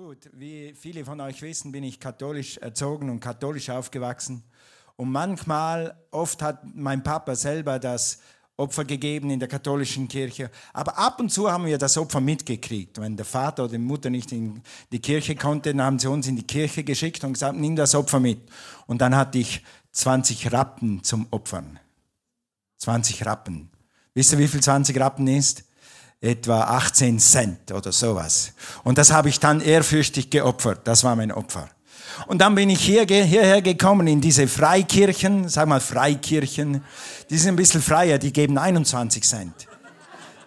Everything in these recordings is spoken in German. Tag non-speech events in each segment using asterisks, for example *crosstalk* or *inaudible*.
Gut, wie viele von euch wissen, bin ich katholisch erzogen und katholisch aufgewachsen. Und manchmal, oft hat mein Papa selber das Opfer gegeben in der katholischen Kirche. Aber ab und zu haben wir das Opfer mitgekriegt. Wenn der Vater oder die Mutter nicht in die Kirche konnte, dann haben sie uns in die Kirche geschickt und gesagt, nimm das Opfer mit. Und dann hatte ich 20 Rappen zum Opfern. 20 Rappen. Wisst ihr, wie viel 20 Rappen ist? Etwa 18 Cent oder sowas. Und das habe ich dann ehrfürchtig geopfert. Das war mein Opfer. Und dann bin ich hier, hierher gekommen in diese Freikirchen, sag mal Freikirchen. Die sind ein bisschen freier, die geben 21 Cent.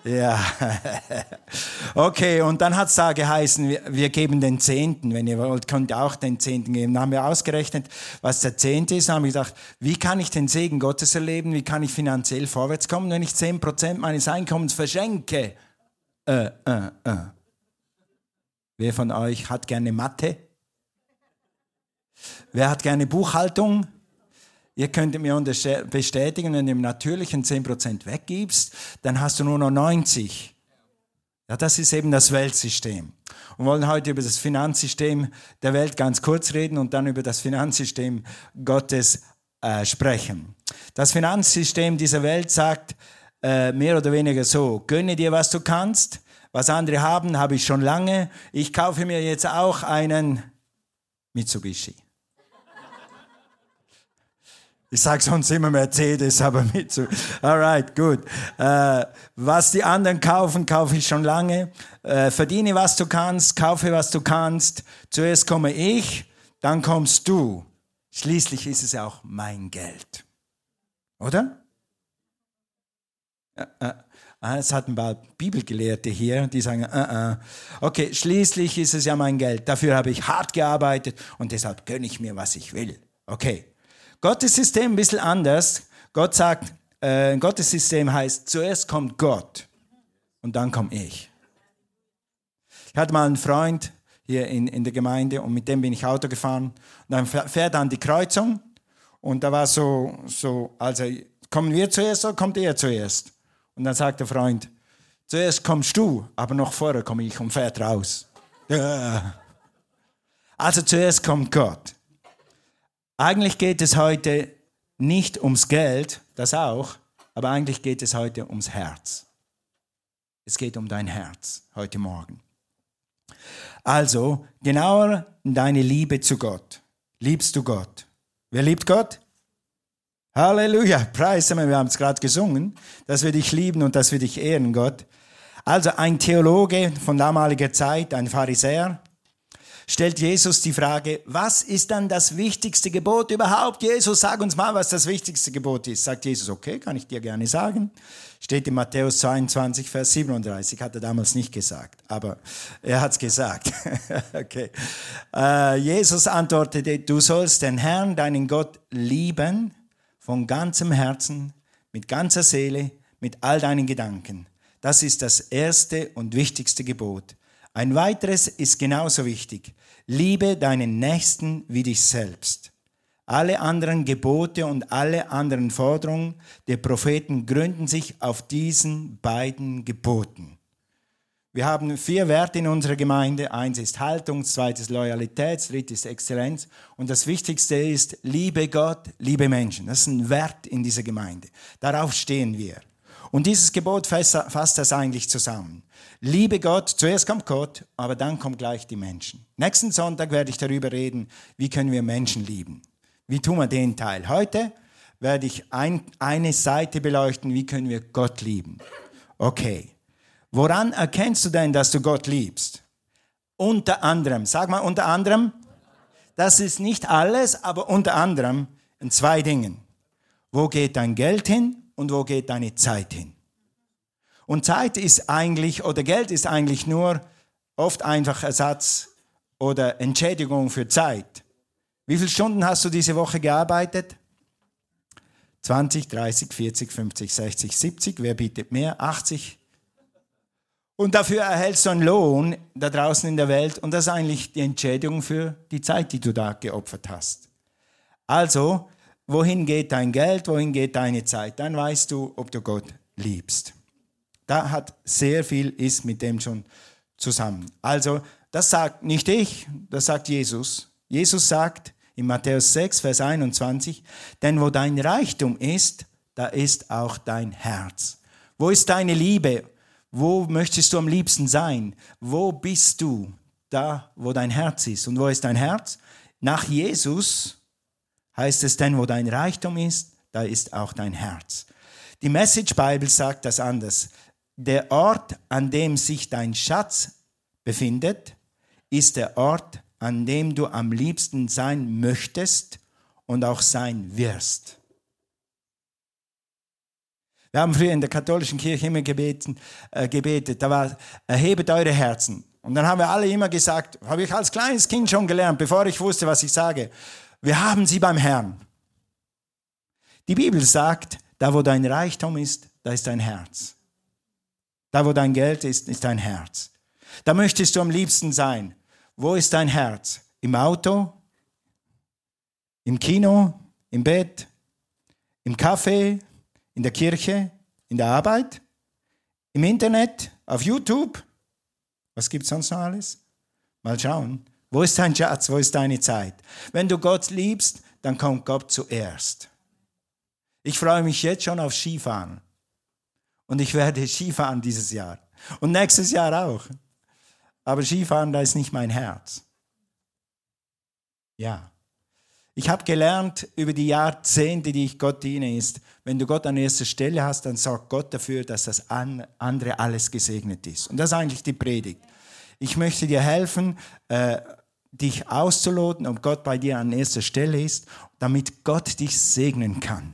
Ja. *laughs* Okay, und dann hat's da geheißen, wir, wir, geben den Zehnten. Wenn ihr wollt, könnt ihr auch den Zehnten geben. Dann haben wir ausgerechnet, was der Zehnte ist. Dann haben wir gedacht, wie kann ich den Segen Gottes erleben? Wie kann ich finanziell vorwärts kommen, wenn ich zehn Prozent meines Einkommens verschenke? Äh, äh, äh. Wer von euch hat gerne Mathe? Wer hat gerne Buchhaltung? Ihr könnt mir bestätigen, wenn du im Natürlichen 10% weggibst, dann hast du nur noch 90. Ja, das ist eben das Weltsystem. Und wollen heute über das Finanzsystem der Welt ganz kurz reden und dann über das Finanzsystem Gottes äh, sprechen. Das Finanzsystem dieser Welt sagt äh, mehr oder weniger so, gönne dir, was du kannst, was andere haben, habe ich schon lange. Ich kaufe mir jetzt auch einen Mitsubishi. Ich sage sonst immer Mercedes, aber mit so. Alright, gut. Äh, was die anderen kaufen, kaufe ich schon lange. Äh, verdiene, was du kannst, kaufe, was du kannst. Zuerst komme ich, dann kommst du. Schließlich ist es auch mein Geld. Oder? Äh, äh. Es hat ein paar Bibelgelehrte hier, die sagen, äh, äh. okay, schließlich ist es ja mein Geld. Dafür habe ich hart gearbeitet und deshalb gönne ich mir, was ich will. Okay. Gottes System ein bisschen anders. Gott sagt, äh, Gottes System heißt, zuerst kommt Gott und dann komme ich. Ich hatte mal einen Freund hier in, in der Gemeinde und mit dem bin ich Auto gefahren. Und dann fährt er an die Kreuzung und da war so, so, also kommen wir zuerst oder kommt er zuerst? Und dann sagt der Freund, zuerst kommst du, aber noch vorher komme ich und fährt raus. Also zuerst kommt Gott. Eigentlich geht es heute nicht ums Geld, das auch, aber eigentlich geht es heute ums Herz. Es geht um dein Herz heute Morgen. Also, genauer deine Liebe zu Gott. Liebst du Gott? Wer liebt Gott? Halleluja, preise wir haben es gerade gesungen, dass wir dich lieben und dass wir dich ehren, Gott. Also ein Theologe von damaliger Zeit, ein Pharisäer, stellt Jesus die Frage, was ist dann das wichtigste Gebot überhaupt? Jesus, sag uns mal, was das wichtigste Gebot ist. Sagt Jesus, okay, kann ich dir gerne sagen. Steht in Matthäus 22, Vers 37, hat er damals nicht gesagt, aber er hat es gesagt. *laughs* okay. Äh, Jesus antwortete, du sollst den Herrn, deinen Gott, lieben von ganzem Herzen, mit ganzer Seele, mit all deinen Gedanken. Das ist das erste und wichtigste Gebot. Ein weiteres ist genauso wichtig. Liebe deinen Nächsten wie dich selbst. Alle anderen Gebote und alle anderen Forderungen der Propheten gründen sich auf diesen beiden Geboten. Wir haben vier Werte in unserer Gemeinde. Eins ist Haltung, zweites Loyalität, das dritte ist Exzellenz. Und das Wichtigste ist Liebe Gott, liebe Menschen. Das ist ein Wert in dieser Gemeinde. Darauf stehen wir. Und dieses Gebot fasst das eigentlich zusammen. Liebe Gott, zuerst kommt Gott, aber dann kommen gleich die Menschen. Nächsten Sonntag werde ich darüber reden, wie können wir Menschen lieben. Wie tun wir den Teil? Heute werde ich ein, eine Seite beleuchten, wie können wir Gott lieben. Okay. Woran erkennst du denn, dass du Gott liebst? Unter anderem, sag mal unter anderem, das ist nicht alles, aber unter anderem in zwei Dingen. Wo geht dein Geld hin und wo geht deine Zeit hin? Und Zeit ist eigentlich, oder Geld ist eigentlich nur oft einfach Ersatz oder Entschädigung für Zeit. Wie viele Stunden hast du diese Woche gearbeitet? 20, 30, 40, 50, 60, 70. Wer bietet mehr? 80, und dafür erhältst du einen Lohn da draußen in der Welt und das ist eigentlich die Entschädigung für die Zeit, die du da geopfert hast. Also, wohin geht dein Geld, wohin geht deine Zeit? Dann weißt du, ob du Gott liebst. Da hat sehr viel ist mit dem schon zusammen. Also, Das sagt nicht ich, das sagt Jesus. Jesus sagt in Matthäus 6, Vers 21, denn wo dein Reichtum ist, da ist auch dein Herz. Wo ist deine Liebe? Wo möchtest du am liebsten sein? Wo bist du? Da, wo dein Herz ist. Und wo ist dein Herz? Nach Jesus heißt es denn, wo dein Reichtum ist, da ist auch dein Herz. Die Message Bible sagt das anders. Der Ort, an dem sich dein Schatz befindet, ist der Ort, an dem du am liebsten sein möchtest und auch sein wirst. Wir haben früher in der katholischen Kirche immer gebeten, äh, gebetet, da war, erhebet eure Herzen. Und dann haben wir alle immer gesagt, habe ich als kleines Kind schon gelernt, bevor ich wusste, was ich sage, wir haben sie beim Herrn. Die Bibel sagt, da wo dein Reichtum ist, da ist dein Herz. Da wo dein Geld ist, ist dein Herz. Da möchtest du am liebsten sein. Wo ist dein Herz? Im Auto? Im Kino? Im Bett? Im Café? In der Kirche? In der Arbeit? Im Internet? Auf YouTube? Was gibt es sonst noch alles? Mal schauen. Wo ist dein Schatz? Wo ist deine Zeit? Wenn du Gott liebst, dann kommt Gott zuerst. Ich freue mich jetzt schon auf Skifahren. Und ich werde Skifahren dieses Jahr. Und nächstes Jahr auch. Aber Skifahren, da ist nicht mein Herz. Ja. Ich habe gelernt über die Jahrzehnte, die ich Gott diene, ist, wenn du Gott an erster Stelle hast, dann sorgt Gott dafür, dass das andere alles gesegnet ist. Und das ist eigentlich die Predigt. Ich möchte dir helfen, äh, dich auszuloten, ob Gott bei dir an erster Stelle ist, damit Gott dich segnen kann.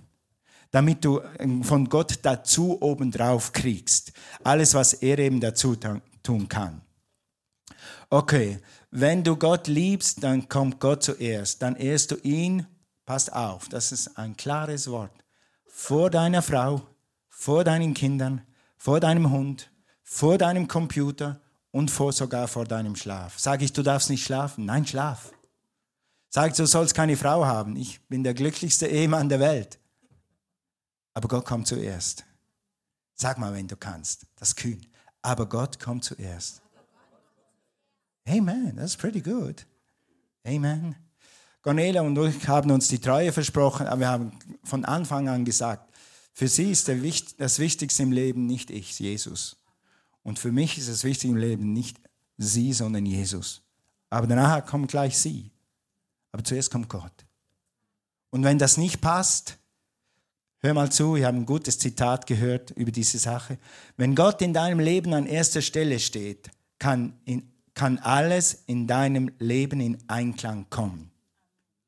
Damit du ähm, von Gott dazu obendrauf kriegst. Alles, was er eben dazu tun kann. Okay, wenn du Gott liebst, dann kommt Gott zuerst. Dann ehrst du ihn, passt auf, das ist ein klares Wort, vor deiner Frau, vor deinen Kindern, vor deinem Hund, vor deinem Computer und vor, sogar vor deinem Schlaf. Sag ich, du darfst nicht schlafen? Nein, schlaf. Sag du sollst keine Frau haben. Ich bin der glücklichste Ehemann der Welt. Aber Gott kommt zuerst. Sag mal, wenn du kannst. Das ist kühn. Aber Gott kommt zuerst. Amen. That's pretty good. Amen. Cornelia und ich haben uns die Treue versprochen, aber wir haben von Anfang an gesagt, für sie ist das Wichtigste im Leben nicht ich, Jesus. Und für mich ist das Wichtigste im Leben nicht sie, sondern Jesus. Aber danach kommt gleich sie. Aber zuerst kommt Gott. Und wenn das nicht passt, hör mal zu, ich habe ein gutes Zitat gehört über diese Sache. Wenn Gott in deinem Leben an erster Stelle steht, kann, in, kann alles in deinem Leben in Einklang kommen.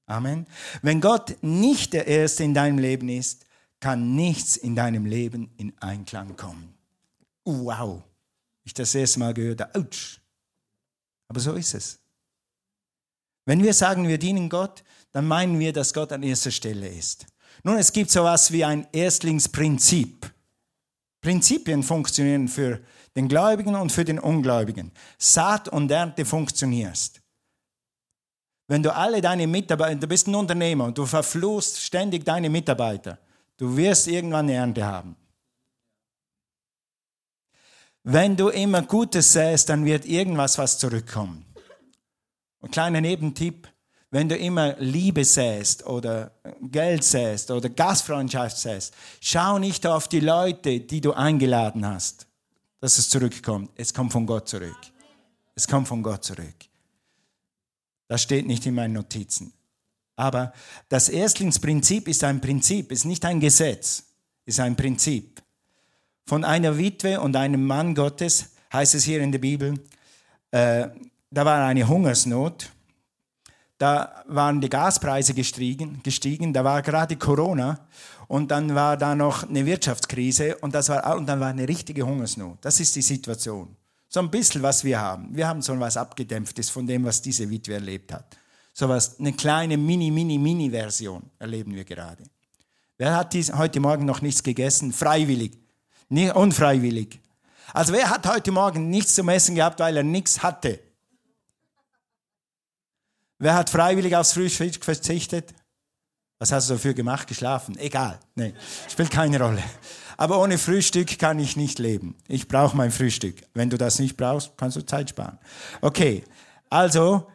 Amen. Wenn Gott nicht der Erste in deinem Leben ist, kann nichts in deinem Leben in Einklang kommen. Wow ich das erste Mal gehört habe, ouch. Aber so ist es. Wenn wir sagen, wir dienen Gott, dann meinen wir, dass Gott an erster Stelle ist. Nun, es gibt so etwas wie ein Erstlingsprinzip. Prinzipien funktionieren für den Gläubigen und für den Ungläubigen. Saat und Ernte funktionierst. Wenn du alle deine Mitarbeiter, du bist ein Unternehmer und du verfluchst ständig deine Mitarbeiter, du wirst irgendwann eine Ernte haben. Wenn du immer Gutes säst, dann wird irgendwas was zurückkommen. Ein kleiner Nebentipp, wenn du immer Liebe säst oder Geld säst oder Gastfreundschaft säst, schau nicht auf die Leute, die du eingeladen hast, dass es zurückkommt. Es kommt von Gott zurück. Es kommt von Gott zurück. Das steht nicht in meinen Notizen. Aber das Erstlingsprinzip ist ein Prinzip, ist nicht ein Gesetz, ist ein Prinzip von einer Witwe und einem Mann Gottes, heißt es hier in der Bibel. Äh, da war eine Hungersnot. Da waren die Gaspreise gestiegen, gestiegen, da war gerade Corona und dann war da noch eine Wirtschaftskrise und, das war, und dann war eine richtige Hungersnot. Das ist die Situation. So ein bisschen, was wir haben. Wir haben so etwas Abgedämpftes von dem, was diese Witwe erlebt hat. So was, eine kleine Mini, Mini, Mini-Version erleben wir gerade. Wer hat dies, heute Morgen noch nichts gegessen? Freiwillig. Nicht unfreiwillig. Also wer hat heute Morgen nichts zum Essen gehabt, weil er nichts hatte? Wer hat freiwillig aufs Frühstück verzichtet? Was hast du dafür gemacht? Geschlafen? Egal. Nee, spielt keine Rolle. Aber ohne Frühstück kann ich nicht leben. Ich brauche mein Frühstück. Wenn du das nicht brauchst, kannst du Zeit sparen. Okay, also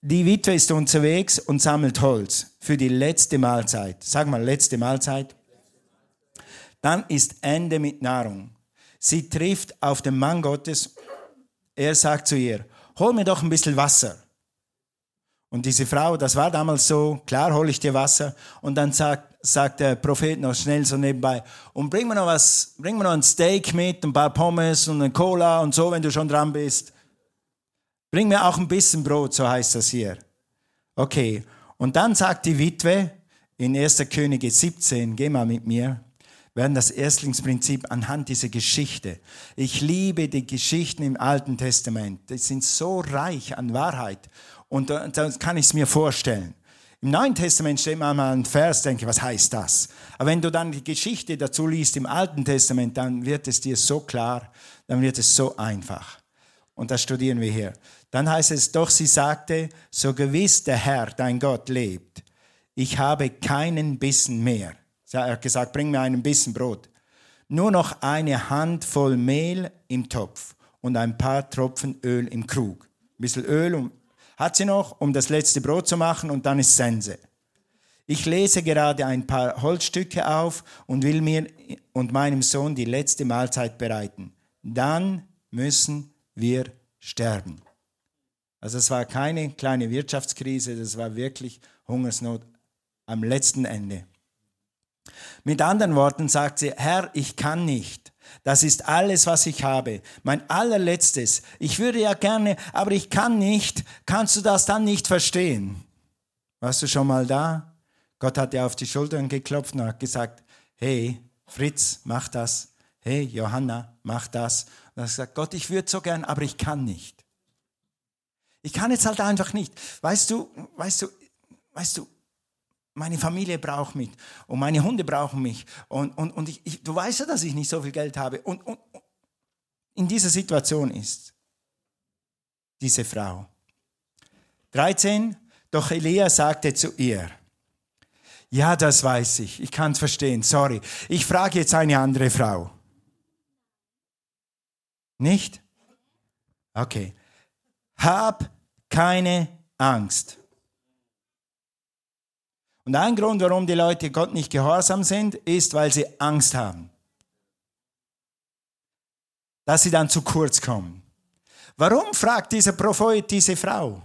die Witwe ist unterwegs und sammelt Holz für die letzte Mahlzeit. Sag mal, letzte Mahlzeit. Dann ist Ende mit Nahrung. Sie trifft auf den Mann Gottes. Er sagt zu ihr, hol mir doch ein bisschen Wasser. Und diese Frau, das war damals so, klar hole ich dir Wasser. Und dann sagt, sagt der Prophet noch schnell so nebenbei, und bring mir noch was, bring mir noch ein Steak mit, ein paar Pommes und eine Cola und so, wenn du schon dran bist. Bring mir auch ein bisschen Brot, so heißt das hier. Okay. Und dann sagt die Witwe in 1. Könige 17, geh mal mit mir, werden das Erstlingsprinzip anhand dieser Geschichte. Ich liebe die Geschichten im Alten Testament. Die sind so reich an Wahrheit. Und da, kann ich es mir vorstellen. Im Neuen Testament steht manchmal ein Vers, denke, was heißt das? Aber wenn du dann die Geschichte dazu liest im Alten Testament, dann wird es dir so klar, dann wird es so einfach. Und das studieren wir hier. Dann heißt es, doch sie sagte, so gewiss der Herr, dein Gott, lebt, ich habe keinen Bissen mehr. Er hat gesagt, bring mir einen Bissen Brot. Nur noch eine Handvoll Mehl im Topf und ein paar Tropfen Öl im Krug. Ein bisschen Öl hat sie noch, um das letzte Brot zu machen und dann ist Sense. Ich lese gerade ein paar Holzstücke auf und will mir und meinem Sohn die letzte Mahlzeit bereiten. Dann müssen wir sterben. Also es war keine kleine Wirtschaftskrise, das war wirklich Hungersnot am letzten Ende. Mit anderen Worten sagt sie, Herr, ich kann nicht. Das ist alles, was ich habe. Mein allerletztes. Ich würde ja gerne, aber ich kann nicht. Kannst du das dann nicht verstehen? Warst du schon mal da? Gott hat dir auf die Schultern geklopft und hat gesagt, hey, Fritz, mach das. Hey, Johanna, mach das. Und er hat gesagt, Gott, ich würde so gern, aber ich kann nicht. Ich kann jetzt halt einfach nicht. Weißt du, weißt du, weißt du, meine Familie braucht mich und meine Hunde brauchen mich. Und, und, und ich, ich, du weißt ja, dass ich nicht so viel Geld habe. Und, und in dieser Situation ist diese Frau. 13. Doch Elia sagte zu ihr, ja, das weiß ich, ich kann es verstehen, sorry. Ich frage jetzt eine andere Frau. Nicht? Okay. Hab keine Angst. Und ein Grund, warum die Leute Gott nicht gehorsam sind, ist, weil sie Angst haben. Dass sie dann zu kurz kommen. Warum fragt dieser Prophet diese Frau?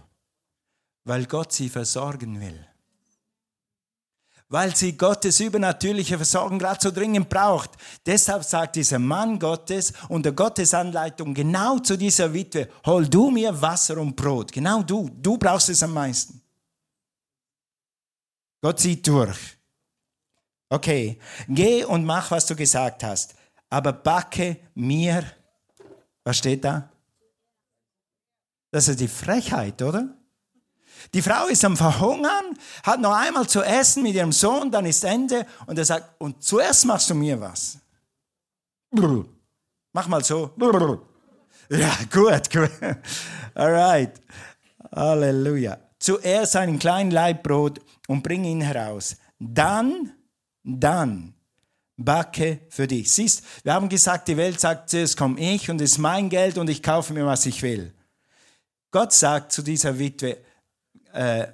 Weil Gott sie versorgen will. Weil sie Gottes übernatürliche Versorgung gerade so dringend braucht. Deshalb sagt dieser Mann Gottes unter Gottes Anleitung genau zu dieser Witwe, hol du mir Wasser und Brot. Genau du, du brauchst es am meisten. Gott zieht durch. Okay, geh und mach, was du gesagt hast, aber backe mir, was steht da? Das ist die Frechheit, oder? Die Frau ist am Verhungern, hat noch einmal zu essen mit ihrem Sohn, dann ist Ende und er sagt, und zuerst machst du mir was. Mach mal so. Ja, gut, gut. Alright. Halleluja. Zuerst einen kleinen Leibbrot und bring ihn heraus. Dann, dann backe für dich. Siehst, wir haben gesagt, die Welt sagt, zuerst komme ich und es ist mein Geld und ich kaufe mir, was ich will. Gott sagt zu dieser Witwe, äh,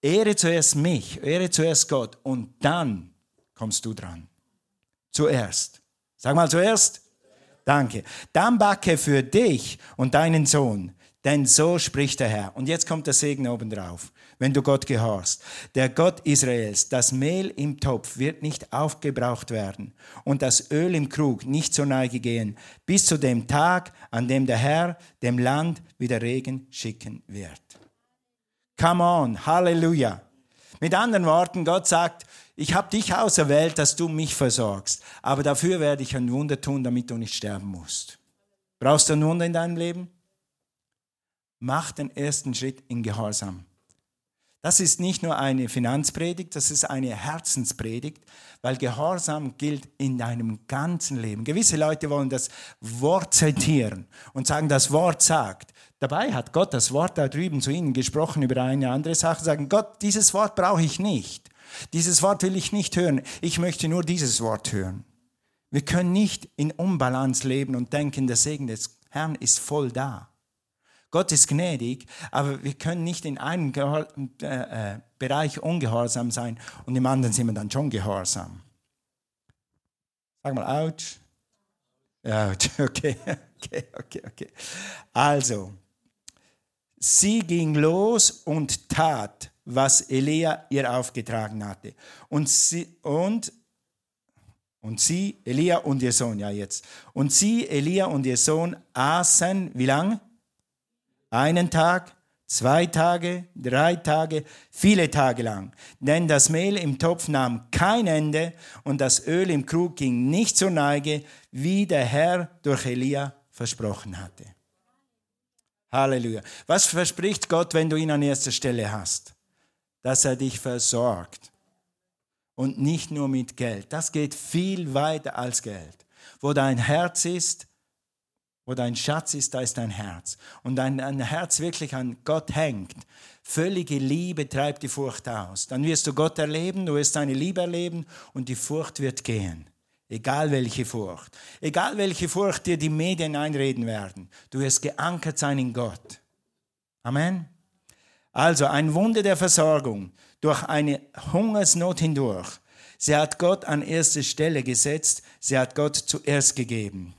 ehre zuerst mich, ehre zuerst Gott und dann kommst du dran. Zuerst. Sag mal zuerst. Danke. Dann backe für dich und deinen Sohn, denn so spricht der Herr. Und jetzt kommt der Segen obendrauf wenn du Gott gehorchst. Der Gott Israels, das Mehl im Topf wird nicht aufgebraucht werden und das Öl im Krug nicht zur Neige gehen, bis zu dem Tag, an dem der Herr dem Land wieder Regen schicken wird. Come on, Halleluja. Mit anderen Worten, Gott sagt, ich habe dich auserwählt, dass du mich versorgst, aber dafür werde ich ein Wunder tun, damit du nicht sterben musst. Brauchst du ein Wunder in deinem Leben? Mach den ersten Schritt in Gehorsam. Das ist nicht nur eine Finanzpredigt, das ist eine Herzenspredigt, weil Gehorsam gilt in deinem ganzen Leben. Gewisse Leute wollen das Wort zitieren und sagen, das Wort sagt. Dabei hat Gott das Wort da drüben zu ihnen gesprochen über eine andere Sache, sagen, Gott, dieses Wort brauche ich nicht. Dieses Wort will ich nicht hören. Ich möchte nur dieses Wort hören. Wir können nicht in Unbalance leben und denken, der Segen des Herrn ist voll da. Gott ist gnädig, aber wir können nicht in einem Gehor äh, äh, Bereich ungehorsam sein und im anderen sind wir dann schon gehorsam. Sag mal, ouch. Ouch, *laughs* okay, okay, okay, okay. Also, sie ging los und tat, was Elia ihr aufgetragen hatte. Und sie, und und sie, Elia und ihr Sohn, ja jetzt. Und sie, Elia und ihr Sohn, aßen, wie lang? Einen Tag, zwei Tage, drei Tage, viele Tage lang. Denn das Mehl im Topf nahm kein Ende und das Öl im Krug ging nicht zur Neige, wie der Herr durch Elia versprochen hatte. Halleluja. Was verspricht Gott, wenn du ihn an erster Stelle hast? Dass er dich versorgt. Und nicht nur mit Geld. Das geht viel weiter als Geld. Wo dein Herz ist, wo dein Schatz ist, da ist dein Herz. Und dein, dein Herz wirklich an Gott hängt. Völlige Liebe treibt die Furcht aus. Dann wirst du Gott erleben, du wirst deine Liebe erleben und die Furcht wird gehen. Egal welche Furcht. Egal welche Furcht dir die Medien einreden werden. Du wirst geankert sein in Gott. Amen. Also ein Wunder der Versorgung durch eine Hungersnot hindurch. Sie hat Gott an erste Stelle gesetzt. Sie hat Gott zuerst gegeben.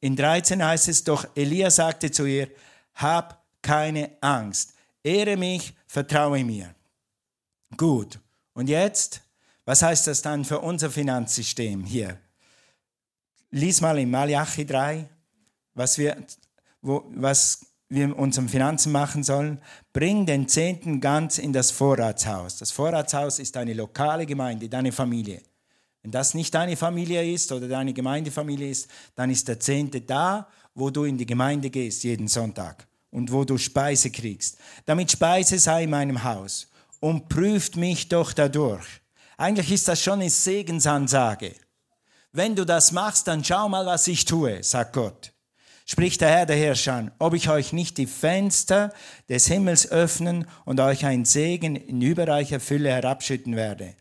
In 13 heißt es doch, Elia sagte zu ihr, hab keine Angst, ehre mich, vertraue mir. Gut, und jetzt, was heißt das dann für unser Finanzsystem hier? Lies mal in Malachi 3, was wir, wo, was wir unseren Finanzen machen sollen. Bring den Zehnten ganz in das Vorratshaus. Das Vorratshaus ist eine lokale Gemeinde, deine Familie. Wenn das nicht deine Familie ist oder deine Gemeindefamilie ist, dann ist der Zehnte da, wo du in die Gemeinde gehst jeden Sonntag und wo du Speise kriegst. Damit Speise sei in meinem Haus und prüft mich doch dadurch. Eigentlich ist das schon eine Segensansage. Wenn du das machst, dann schau mal, was ich tue, sagt Gott. Spricht der Herr der Herrscher, ob ich euch nicht die Fenster des Himmels öffnen und euch einen Segen in überreicher Fülle herabschütten werde.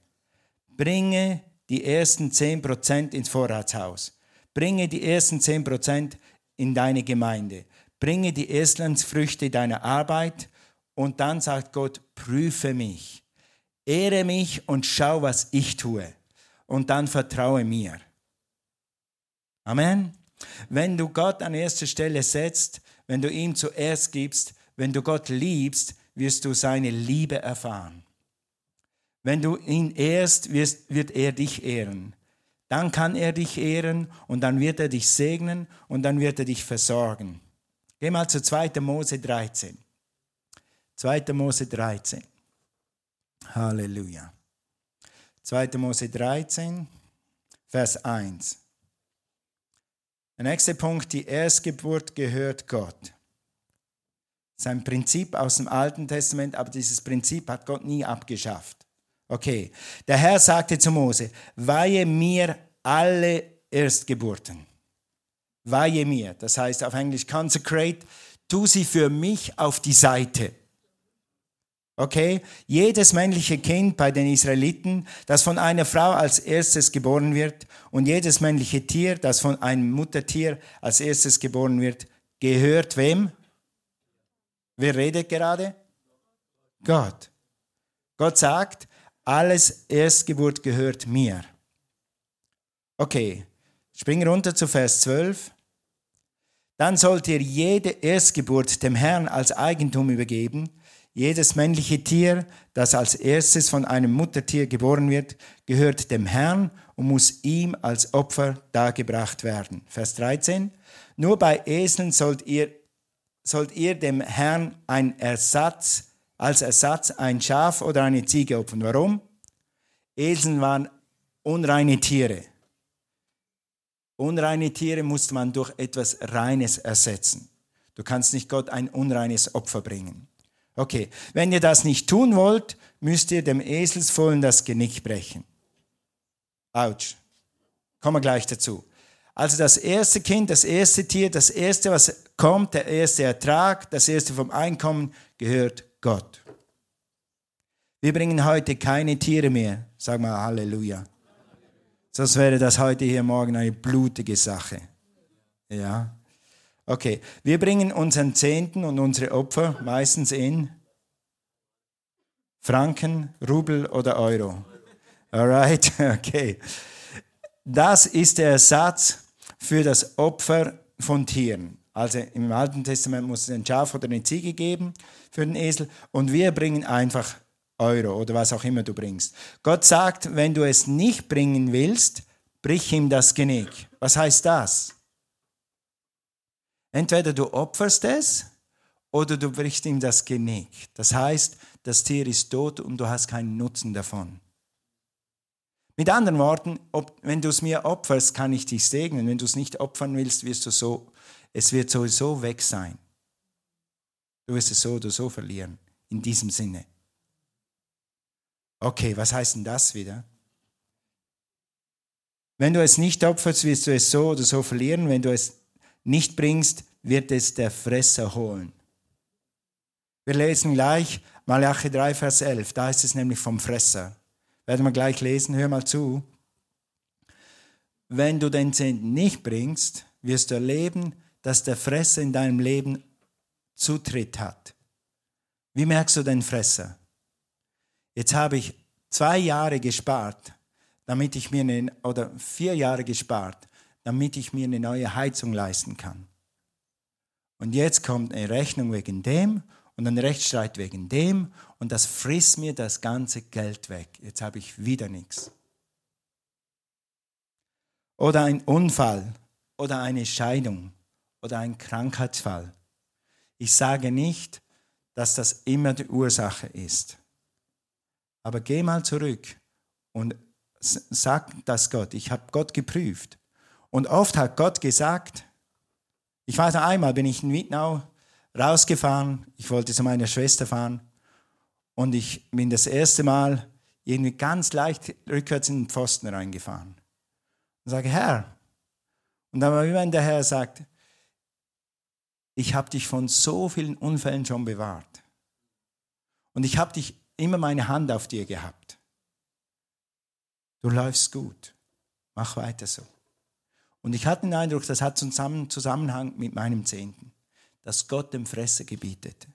Bringe die ersten zehn Prozent ins Vorratshaus. Bringe die ersten zehn Prozent in deine Gemeinde. Bringe die Erstlandsfrüchte deiner Arbeit und dann sagt Gott, prüfe mich. Ehre mich und schau, was ich tue. Und dann vertraue mir. Amen. Wenn du Gott an erste Stelle setzt, wenn du ihm zuerst gibst, wenn du Gott liebst, wirst du seine Liebe erfahren. Wenn du ihn ehrst, wirst, wird er dich ehren. Dann kann er dich ehren und dann wird er dich segnen und dann wird er dich versorgen. Geh mal zu 2. Mose 13. 2. Mose 13. Halleluja. 2. Mose 13, Vers 1. Der nächste Punkt, die Erstgeburt gehört Gott. Das ist ein Prinzip aus dem Alten Testament, aber dieses Prinzip hat Gott nie abgeschafft. Okay, der Herr sagte zu Mose, weihe mir alle Erstgeburten. Weihe mir, das heißt auf Englisch consecrate, tu sie für mich auf die Seite. Okay, jedes männliche Kind bei den Israeliten, das von einer Frau als erstes geboren wird und jedes männliche Tier, das von einem Muttertier als erstes geboren wird, gehört wem? Wer redet gerade? Gott. Gott sagt, alles Erstgeburt gehört mir. Okay, spring runter zu Vers 12. Dann sollt ihr jede Erstgeburt dem Herrn als Eigentum übergeben. Jedes männliche Tier, das als erstes von einem Muttertier geboren wird, gehört dem Herrn und muss ihm als Opfer dargebracht werden. Vers 13. Nur bei Eseln sollt ihr, sollt ihr dem Herrn ein Ersatz als Ersatz ein Schaf oder eine Ziege opfern. Warum? Eseln waren unreine Tiere. Unreine Tiere musste man durch etwas Reines ersetzen. Du kannst nicht Gott ein unreines Opfer bringen. Okay, wenn ihr das nicht tun wollt, müsst ihr dem Eselsfohlen das Genick brechen. Autsch. Kommen wir gleich dazu. Also das erste Kind, das erste Tier, das erste, was kommt, der erste Ertrag, das erste vom Einkommen gehört Gott. Wir bringen heute keine Tiere mehr. Sag mal Halleluja. Sonst wäre das heute hier morgen eine blutige Sache. Ja. Okay, wir bringen unseren Zehnten und unsere Opfer meistens in Franken, Rubel oder Euro. Alright, *laughs* okay. Das ist der Ersatz für das Opfer von Tieren. Also im Alten Testament muss es ein Schaf oder eine Ziege geben für den Esel und wir bringen einfach Euro oder was auch immer du bringst. Gott sagt, wenn du es nicht bringen willst, brich ihm das Genick. Was heißt das? Entweder du opferst es oder du brichst ihm das Genick. Das heißt, das Tier ist tot und du hast keinen Nutzen davon. Mit anderen Worten, ob, wenn du es mir opferst, kann ich dich segnen. Wenn du es nicht opfern willst, wirst du so, es wird sowieso weg sein. Du wirst es so oder so verlieren. In diesem Sinne. Okay, was heißt denn das wieder? Wenn du es nicht opferst, wirst du es so oder so verlieren. Wenn du es nicht bringst, wird es der Fresser holen. Wir lesen gleich Malachi 3, Vers 11. Da ist es nämlich vom Fresser. Werden wir gleich lesen, hör mal zu. Wenn du den Zehnten nicht bringst, wirst du erleben, dass der Fresser in deinem Leben Zutritt hat. Wie merkst du den Fresser? Jetzt habe ich zwei Jahre gespart, damit ich mir eine, oder vier Jahre gespart, damit ich mir eine neue Heizung leisten kann. Und jetzt kommt eine Rechnung wegen dem und ein Rechtsstreit wegen dem und das frisst mir das ganze Geld weg. Jetzt habe ich wieder nichts. Oder ein Unfall oder eine Scheidung oder ein Krankheitsfall. Ich sage nicht, dass das immer die Ursache ist. Aber geh mal zurück und sag das Gott. Ich habe Gott geprüft. Und oft hat Gott gesagt, ich weiß noch einmal, bin ich in Wiednau rausgefahren. Ich wollte zu meiner Schwester fahren. Und ich bin das erste Mal irgendwie ganz leicht rückwärts in den Pfosten reingefahren. Und sage, Herr. Und dann war immer der Herr sagt, ich habe dich von so vielen Unfällen schon bewahrt. Und ich habe dich immer meine Hand auf dir gehabt. Du läufst gut. Mach weiter so. Und ich hatte den Eindruck, das hat zusammen Zusammenhang mit meinem Zehnten dass Gott dem Fresser gebietet.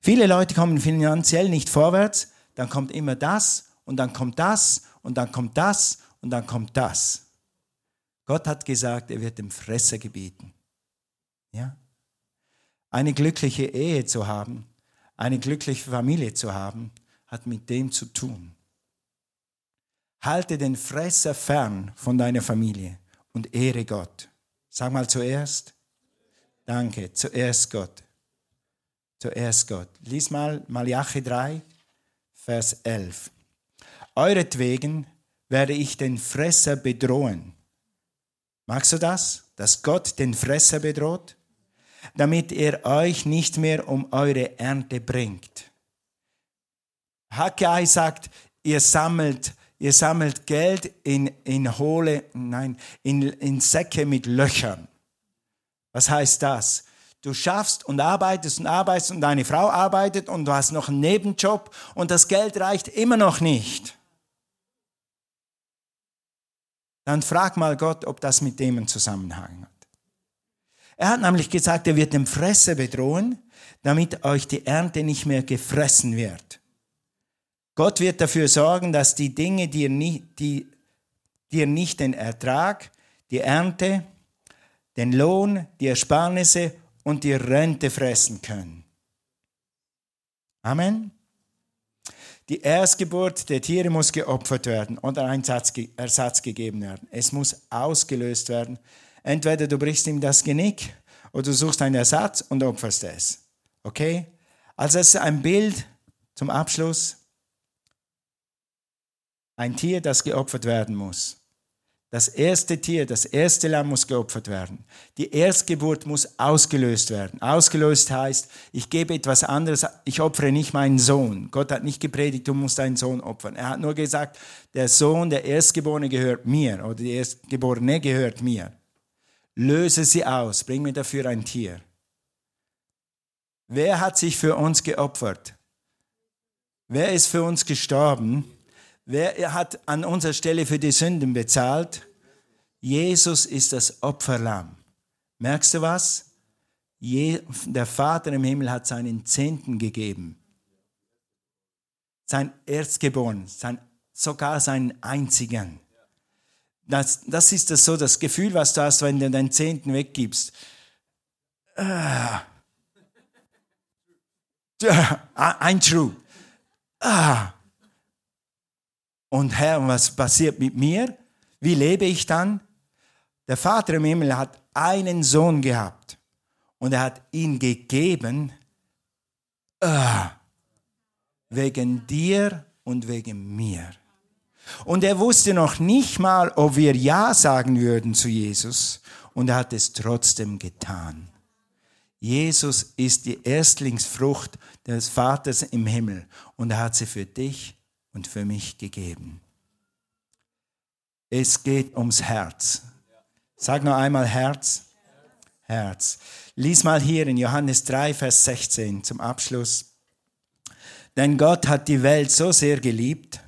Viele Leute kommen finanziell nicht vorwärts, dann kommt immer das und dann kommt das und dann kommt das und dann kommt das. Gott hat gesagt, er wird dem Fresser gebieten. Ja? Eine glückliche Ehe zu haben, eine glückliche Familie zu haben, hat mit dem zu tun. Halte den Fresser fern von deiner Familie und ehre Gott. Sag mal zuerst, Danke. Zuerst Gott. Zuerst Gott. Lies mal Malachi 3, Vers 11. Euretwegen werde ich den Fresser bedrohen. Magst du das? Dass Gott den Fresser bedroht? Damit er euch nicht mehr um eure Ernte bringt. Haggai sagt, ihr sammelt, ihr sammelt Geld in, in hohle, nein, in, in Säcke mit Löchern. Was heißt das? Du schaffst und arbeitest und arbeitest und deine Frau arbeitet und du hast noch einen Nebenjob und das Geld reicht immer noch nicht. Dann frag mal Gott, ob das mit dem einen Zusammenhang hat. Er hat nämlich gesagt, er wird den Fresser bedrohen, damit euch die Ernte nicht mehr gefressen wird. Gott wird dafür sorgen, dass die Dinge, die ihr nicht, die, die ihr nicht den Ertrag, die Ernte, den Lohn, die Ersparnisse und die Rente fressen können. Amen. Die Erstgeburt der Tiere muss geopfert werden oder ein Ersatz gegeben werden. Es muss ausgelöst werden. Entweder du brichst ihm das Genick oder du suchst einen Ersatz und opferst es. Okay? Also es ist ein Bild zum Abschluss. Ein Tier, das geopfert werden muss. Das erste Tier, das erste Lamm muss geopfert werden. Die Erstgeburt muss ausgelöst werden. Ausgelöst heißt, ich gebe etwas anderes, ich opfere nicht meinen Sohn. Gott hat nicht gepredigt, du musst deinen Sohn opfern. Er hat nur gesagt, der Sohn, der Erstgeborene gehört mir oder die Erstgeborene gehört mir. Löse sie aus, bring mir dafür ein Tier. Wer hat sich für uns geopfert? Wer ist für uns gestorben? Wer hat an unserer Stelle für die Sünden bezahlt? Jesus ist das Opferlamm. Merkst du was? Der Vater im Himmel hat seinen Zehnten gegeben. Sein Erstgeboren, sein, sogar seinen einzigen. Das, das ist das so das Gefühl, was du hast, wenn du deinen Zehnten weggibst. Ah. Ein True. Ah. Und Herr, was passiert mit mir? Wie lebe ich dann? Der Vater im Himmel hat einen Sohn gehabt und er hat ihn gegeben uh, wegen dir und wegen mir. Und er wusste noch nicht mal, ob wir Ja sagen würden zu Jesus und er hat es trotzdem getan. Jesus ist die Erstlingsfrucht des Vaters im Himmel und er hat sie für dich und für mich gegeben. Es geht ums Herz. Sag noch einmal Herz. Herz. Lies mal hier in Johannes 3, Vers 16 zum Abschluss. Denn Gott hat die Welt so sehr geliebt,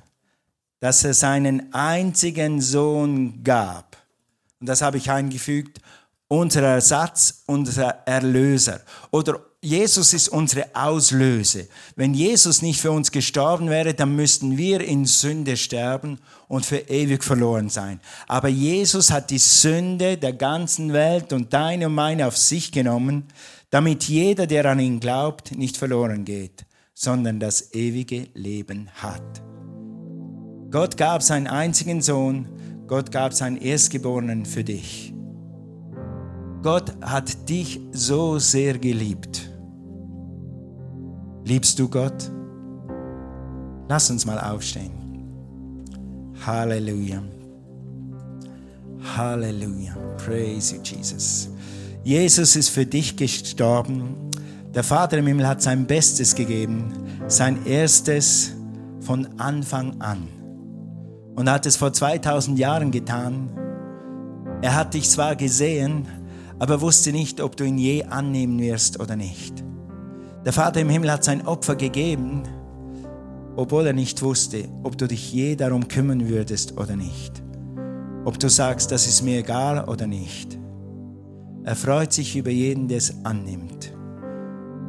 dass er seinen einzigen Sohn gab. Und das habe ich eingefügt, unser Ersatz, unser Erlöser. Oder Jesus ist unsere Auslöse. Wenn Jesus nicht für uns gestorben wäre, dann müssten wir in Sünde sterben und für ewig verloren sein. Aber Jesus hat die Sünde der ganzen Welt und deine und meine auf sich genommen, damit jeder, der an ihn glaubt, nicht verloren geht, sondern das ewige Leben hat. Gott gab seinen einzigen Sohn, Gott gab seinen Erstgeborenen für dich. Gott hat dich so sehr geliebt Liebst du Gott? Lass uns mal aufstehen. Halleluja. Halleluja. Praise you, Jesus. Jesus ist für dich gestorben. Der Vater im Himmel hat sein Bestes gegeben, sein erstes von Anfang an. Und hat es vor 2000 Jahren getan. Er hat dich zwar gesehen, aber wusste nicht, ob du ihn je annehmen wirst oder nicht. Der Vater im Himmel hat sein Opfer gegeben, obwohl er nicht wusste, ob du dich je darum kümmern würdest oder nicht. Ob du sagst, das ist mir egal oder nicht. Er freut sich über jeden, der es annimmt,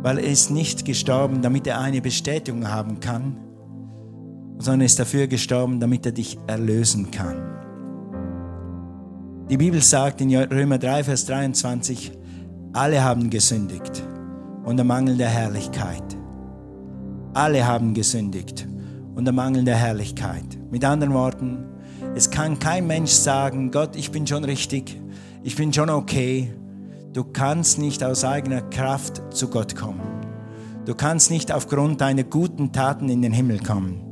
weil er ist nicht gestorben, damit er eine Bestätigung haben kann, sondern ist dafür gestorben, damit er dich erlösen kann. Die Bibel sagt in Römer 3, Vers 23, alle haben gesündigt und der Mangel der Herrlichkeit. Alle haben gesündigt und der Mangel der Herrlichkeit. Mit anderen Worten, es kann kein Mensch sagen, Gott, ich bin schon richtig, ich bin schon okay. Du kannst nicht aus eigener Kraft zu Gott kommen. Du kannst nicht aufgrund deiner guten Taten in den Himmel kommen.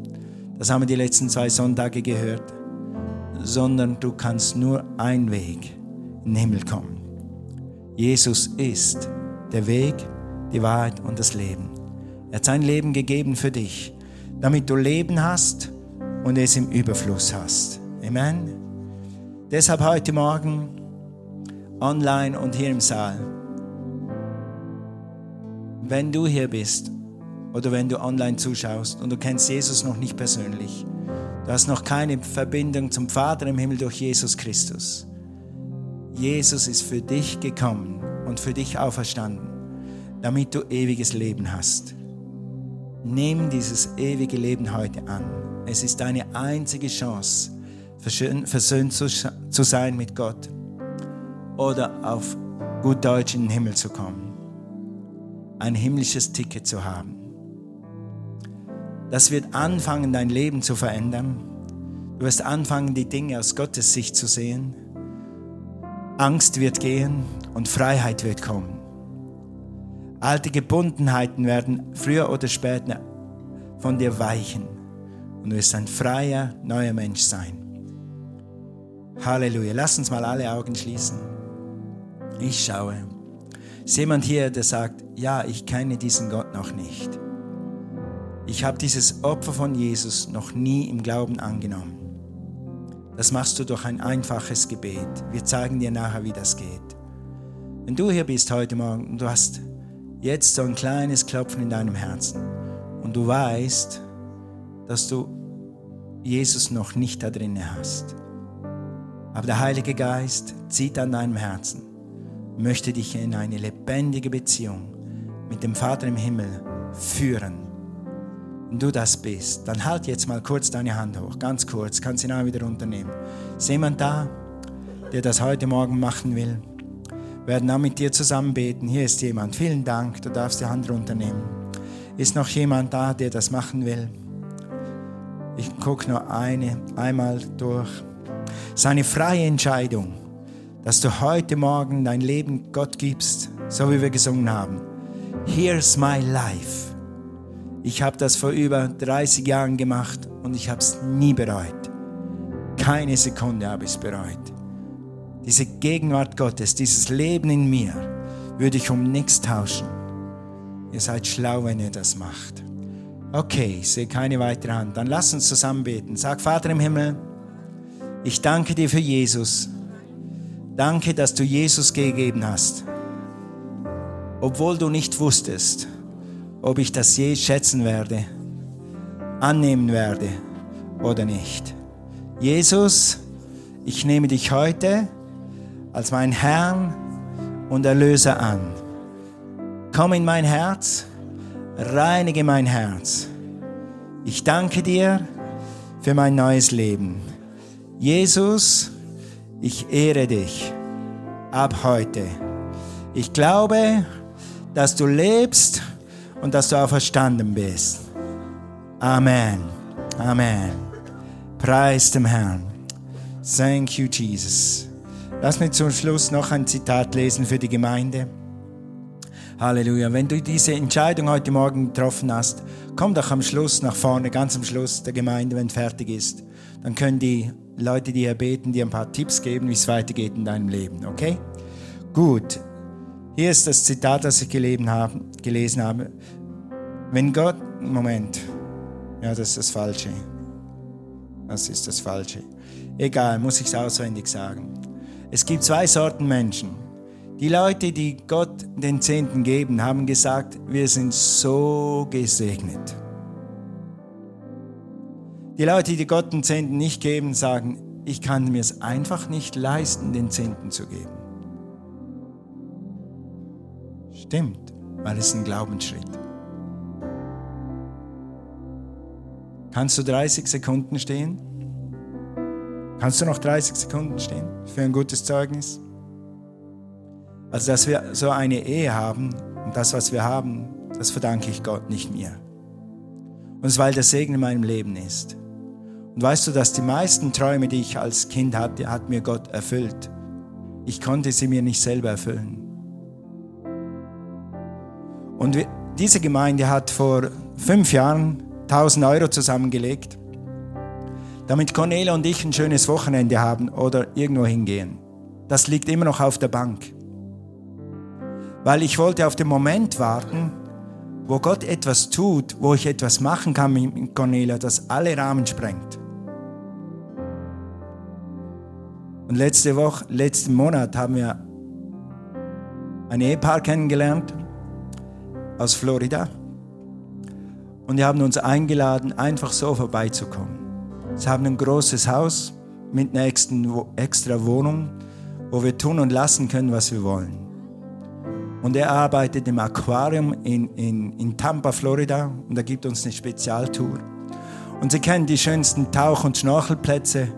Das haben wir die letzten zwei Sonntage gehört. Sondern du kannst nur einen Weg in den Himmel kommen. Jesus ist der Weg, die Wahrheit und das Leben. Er hat sein Leben gegeben für dich, damit du Leben hast und es im Überfluss hast. Amen. Deshalb heute Morgen online und hier im Saal. Wenn du hier bist oder wenn du online zuschaust und du kennst Jesus noch nicht persönlich, du hast noch keine Verbindung zum Vater im Himmel durch Jesus Christus. Jesus ist für dich gekommen und für dich auferstanden damit du ewiges Leben hast. Nimm dieses ewige Leben heute an. Es ist deine einzige Chance, versöhnt zu sein mit Gott oder auf gut Deutsch in den Himmel zu kommen. Ein himmlisches Ticket zu haben. Das wird anfangen, dein Leben zu verändern. Du wirst anfangen, die Dinge aus Gottes Sicht zu sehen. Angst wird gehen und Freiheit wird kommen. Alte Gebundenheiten werden früher oder später von dir weichen und du wirst ein freier, neuer Mensch sein. Halleluja. Lass uns mal alle Augen schließen. Ich schaue. Ist jemand hier, der sagt, ja, ich kenne diesen Gott noch nicht. Ich habe dieses Opfer von Jesus noch nie im Glauben angenommen. Das machst du durch ein einfaches Gebet. Wir zeigen dir nachher, wie das geht. Wenn du hier bist heute Morgen und du hast jetzt so ein kleines Klopfen in deinem Herzen und du weißt, dass du Jesus noch nicht da drin hast. Aber der Heilige Geist zieht an deinem Herzen, möchte dich in eine lebendige Beziehung mit dem Vater im Himmel führen. Du das bist, dann halt jetzt mal kurz deine Hand hoch, ganz kurz, kannst ihn auch wieder runternehmen. Ist jemand da, der das heute Morgen machen will? Wir werden auch mit dir zusammen beten. Hier ist jemand. Vielen Dank, du darfst die Hand runternehmen. Ist noch jemand da, der das machen will? Ich gucke nur eine, einmal durch. Es ist eine freie Entscheidung, dass du heute Morgen dein Leben Gott gibst, so wie wir gesungen haben. Here's my life. Ich habe das vor über 30 Jahren gemacht und ich habe es nie bereut. Keine Sekunde habe ich es bereut. Diese Gegenwart Gottes, dieses Leben in mir, würde ich um nichts tauschen. Ihr seid schlau, wenn ihr das macht. Okay, ich sehe keine weitere Hand. Dann lass uns zusammen beten. Sag, Vater im Himmel, ich danke dir für Jesus. Danke, dass du Jesus gegeben hast. Obwohl du nicht wusstest, ob ich das je schätzen werde, annehmen werde oder nicht. Jesus, ich nehme dich heute als mein Herrn und Erlöser an. Komm in mein Herz, reinige mein Herz. Ich danke dir für mein neues Leben. Jesus, ich ehre dich ab heute. Ich glaube, dass du lebst und dass du auch verstanden bist. Amen. Amen. Preis dem Herrn. Thank you, Jesus. Lass mich zum Schluss noch ein Zitat lesen für die Gemeinde. Halleluja. Wenn du diese Entscheidung heute Morgen getroffen hast, komm doch am Schluss nach vorne, ganz am Schluss der Gemeinde, wenn fertig ist. Dann können die Leute, die hier beten, dir ein paar Tipps geben, wie es weitergeht in deinem Leben. Okay? Gut. Hier ist das Zitat, das ich gelesen habe. Wenn Gott, Moment, ja, das ist das Falsche. Das ist das Falsche. Egal, muss ich es auswendig sagen. Es gibt zwei Sorten Menschen. Die Leute, die Gott den Zehnten geben, haben gesagt, wir sind so gesegnet. Die Leute, die Gott den Zehnten nicht geben, sagen, ich kann mir es einfach nicht leisten, den Zehnten zu geben. Stimmt, weil es ein Glaubensschritt. Kannst du 30 Sekunden stehen? Kannst du noch 30 Sekunden stehen für ein gutes Zeugnis? Also, dass wir so eine Ehe haben und das, was wir haben, das verdanke ich Gott, nicht mir. Und es weil der Segen in meinem Leben ist. Und weißt du, dass die meisten Träume, die ich als Kind hatte, hat mir Gott erfüllt. Ich konnte sie mir nicht selber erfüllen. Und diese Gemeinde hat vor fünf Jahren 1000 Euro zusammengelegt damit Cornelia und ich ein schönes Wochenende haben oder irgendwo hingehen. Das liegt immer noch auf der Bank. Weil ich wollte auf den Moment warten, wo Gott etwas tut, wo ich etwas machen kann mit Cornelia, das alle Rahmen sprengt. Und letzte Woche, letzten Monat haben wir ein Ehepaar kennengelernt aus Florida. Und die haben uns eingeladen, einfach so vorbeizukommen. Sie haben ein großes Haus mit einer extra Wohnung, wo wir tun und lassen können, was wir wollen. Und er arbeitet im Aquarium in, in, in Tampa, Florida, und er gibt uns eine Spezialtour. Und sie kennen die schönsten Tauch- und Schnorchelplätze.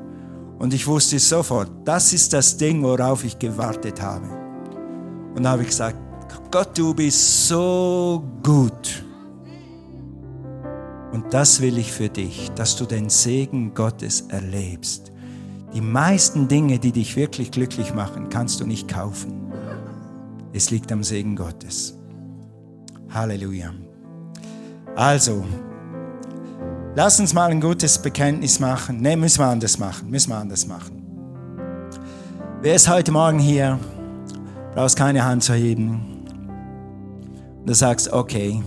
Und ich wusste sofort, das ist das Ding, worauf ich gewartet habe. Und da habe ich gesagt, Gott, du bist so gut. Und das will ich für dich, dass du den Segen Gottes erlebst. Die meisten Dinge, die dich wirklich glücklich machen, kannst du nicht kaufen. Es liegt am Segen Gottes. Halleluja. Also, lass uns mal ein gutes Bekenntnis machen. Ne, müssen wir anders machen. Müssen wir anders machen. Wer ist heute Morgen hier? Brauchst keine Hand zu heben. Du sagst, okay,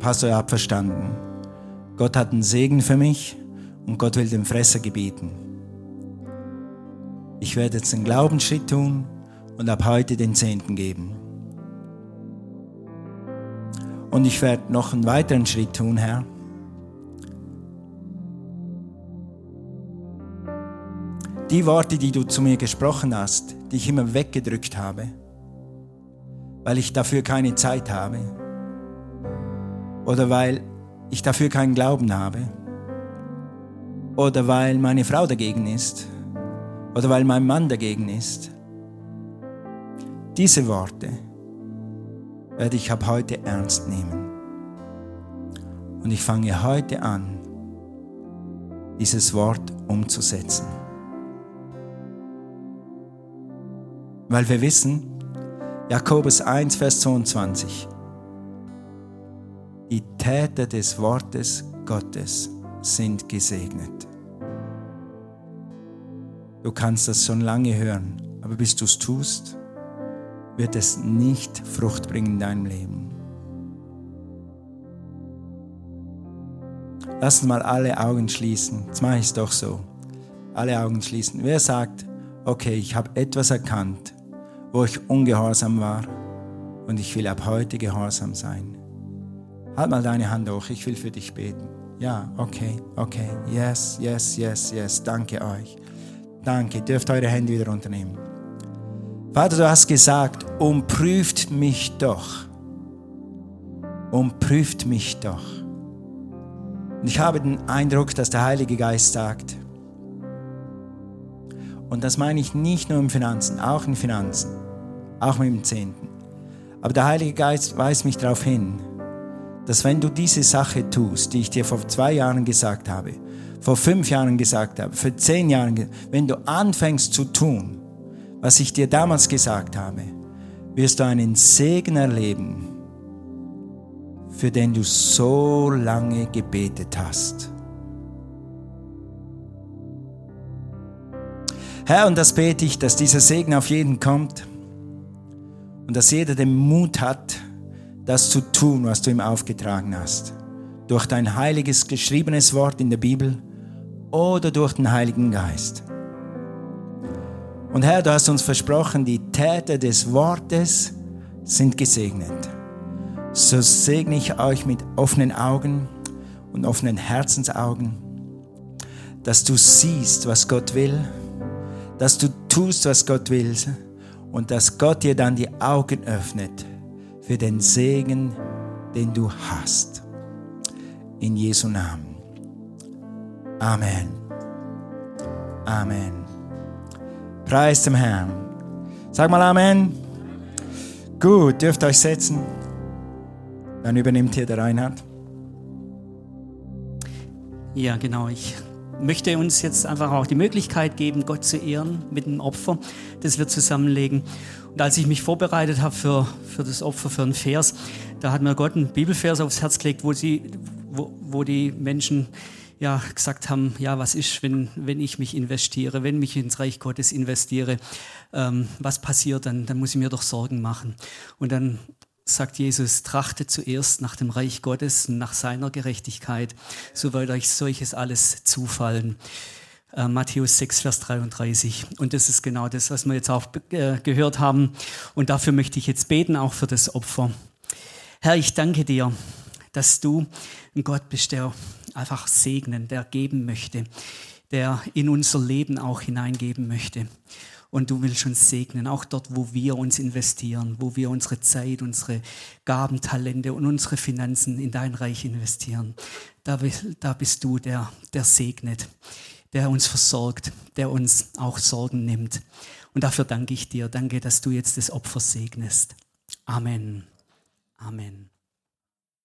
Pastor, ich habe verstanden. Gott hat einen Segen für mich und Gott will dem Fresser gebieten. Ich werde jetzt einen Glaubensschritt tun und ab heute den Zehnten geben. Und ich werde noch einen weiteren Schritt tun, Herr. Die Worte, die du zu mir gesprochen hast, die ich immer weggedrückt habe, weil ich dafür keine Zeit habe oder weil ich dafür keinen Glauben habe oder weil meine Frau dagegen ist oder weil mein Mann dagegen ist. Diese Worte werde ich ab heute ernst nehmen. Und ich fange heute an, dieses Wort umzusetzen. Weil wir wissen, Jakobus 1, Vers 22, die Täter des Wortes Gottes sind gesegnet. Du kannst das schon lange hören, aber bis du es tust, wird es nicht Frucht bringen in deinem Leben. Lass uns mal alle Augen schließen. Jetzt mache ich es doch so. Alle Augen schließen. Wer sagt, okay, ich habe etwas erkannt, wo ich ungehorsam war und ich will ab heute gehorsam sein. Halt mal deine Hand hoch, ich will für dich beten. Ja, okay, okay. Yes, yes, yes, yes. Danke euch. Danke. Dürft eure Hände wieder unternehmen. Vater, du hast gesagt, umprüft mich doch. Umprüft mich doch. Und ich habe den Eindruck, dass der Heilige Geist sagt, und das meine ich nicht nur im Finanzen, auch in Finanzen, auch mit dem Zehnten. Aber der Heilige Geist weist mich darauf hin, dass wenn du diese Sache tust, die ich dir vor zwei Jahren gesagt habe, vor fünf Jahren gesagt habe, vor zehn Jahren, wenn du anfängst zu tun, was ich dir damals gesagt habe, wirst du einen Segen erleben, für den du so lange gebetet hast. Herr, und das bete ich, dass dieser Segen auf jeden kommt und dass jeder den Mut hat, das zu tun, was du ihm aufgetragen hast. Durch dein heiliges geschriebenes Wort in der Bibel oder durch den Heiligen Geist. Und Herr, du hast uns versprochen, die Täter des Wortes sind gesegnet. So segne ich euch mit offenen Augen und offenen Herzensaugen, dass du siehst, was Gott will, dass du tust, was Gott will und dass Gott dir dann die Augen öffnet für den Segen, den du hast. In Jesu Namen. Amen. Amen. Preis dem Herrn. Sag mal Amen. Gut, dürft euch setzen. Dann übernimmt hier der Reinhard. Ja, genau. Ich möchte uns jetzt einfach auch die Möglichkeit geben, Gott zu ehren mit einem Opfer, das wir zusammenlegen. Und als ich mich vorbereitet habe für, für das Opfer, für einen Vers, da hat mir Gott einen Bibelvers aufs Herz gelegt, wo, sie, wo, wo die Menschen ja, gesagt haben, ja, was ist, wenn, wenn ich mich investiere, wenn ich ins Reich Gottes investiere, ähm, was passiert dann? Dann muss ich mir doch Sorgen machen. Und dann sagt Jesus, trachtet zuerst nach dem Reich Gottes, nach seiner Gerechtigkeit, so wird euch solches alles zufallen. Äh, Matthäus 6, Vers 33. Und das ist genau das, was wir jetzt auch äh, gehört haben. Und dafür möchte ich jetzt beten, auch für das Opfer. Herr, ich danke dir, dass du ein Gott bist, der einfach segnen, der geben möchte, der in unser Leben auch hineingeben möchte. Und du willst uns segnen, auch dort, wo wir uns investieren, wo wir unsere Zeit, unsere Gaben, Talente und unsere Finanzen in dein Reich investieren. Da, da bist du, der, der segnet, der uns versorgt, der uns auch Sorgen nimmt. Und dafür danke ich dir. Danke, dass du jetzt das Opfer segnest. Amen. Amen.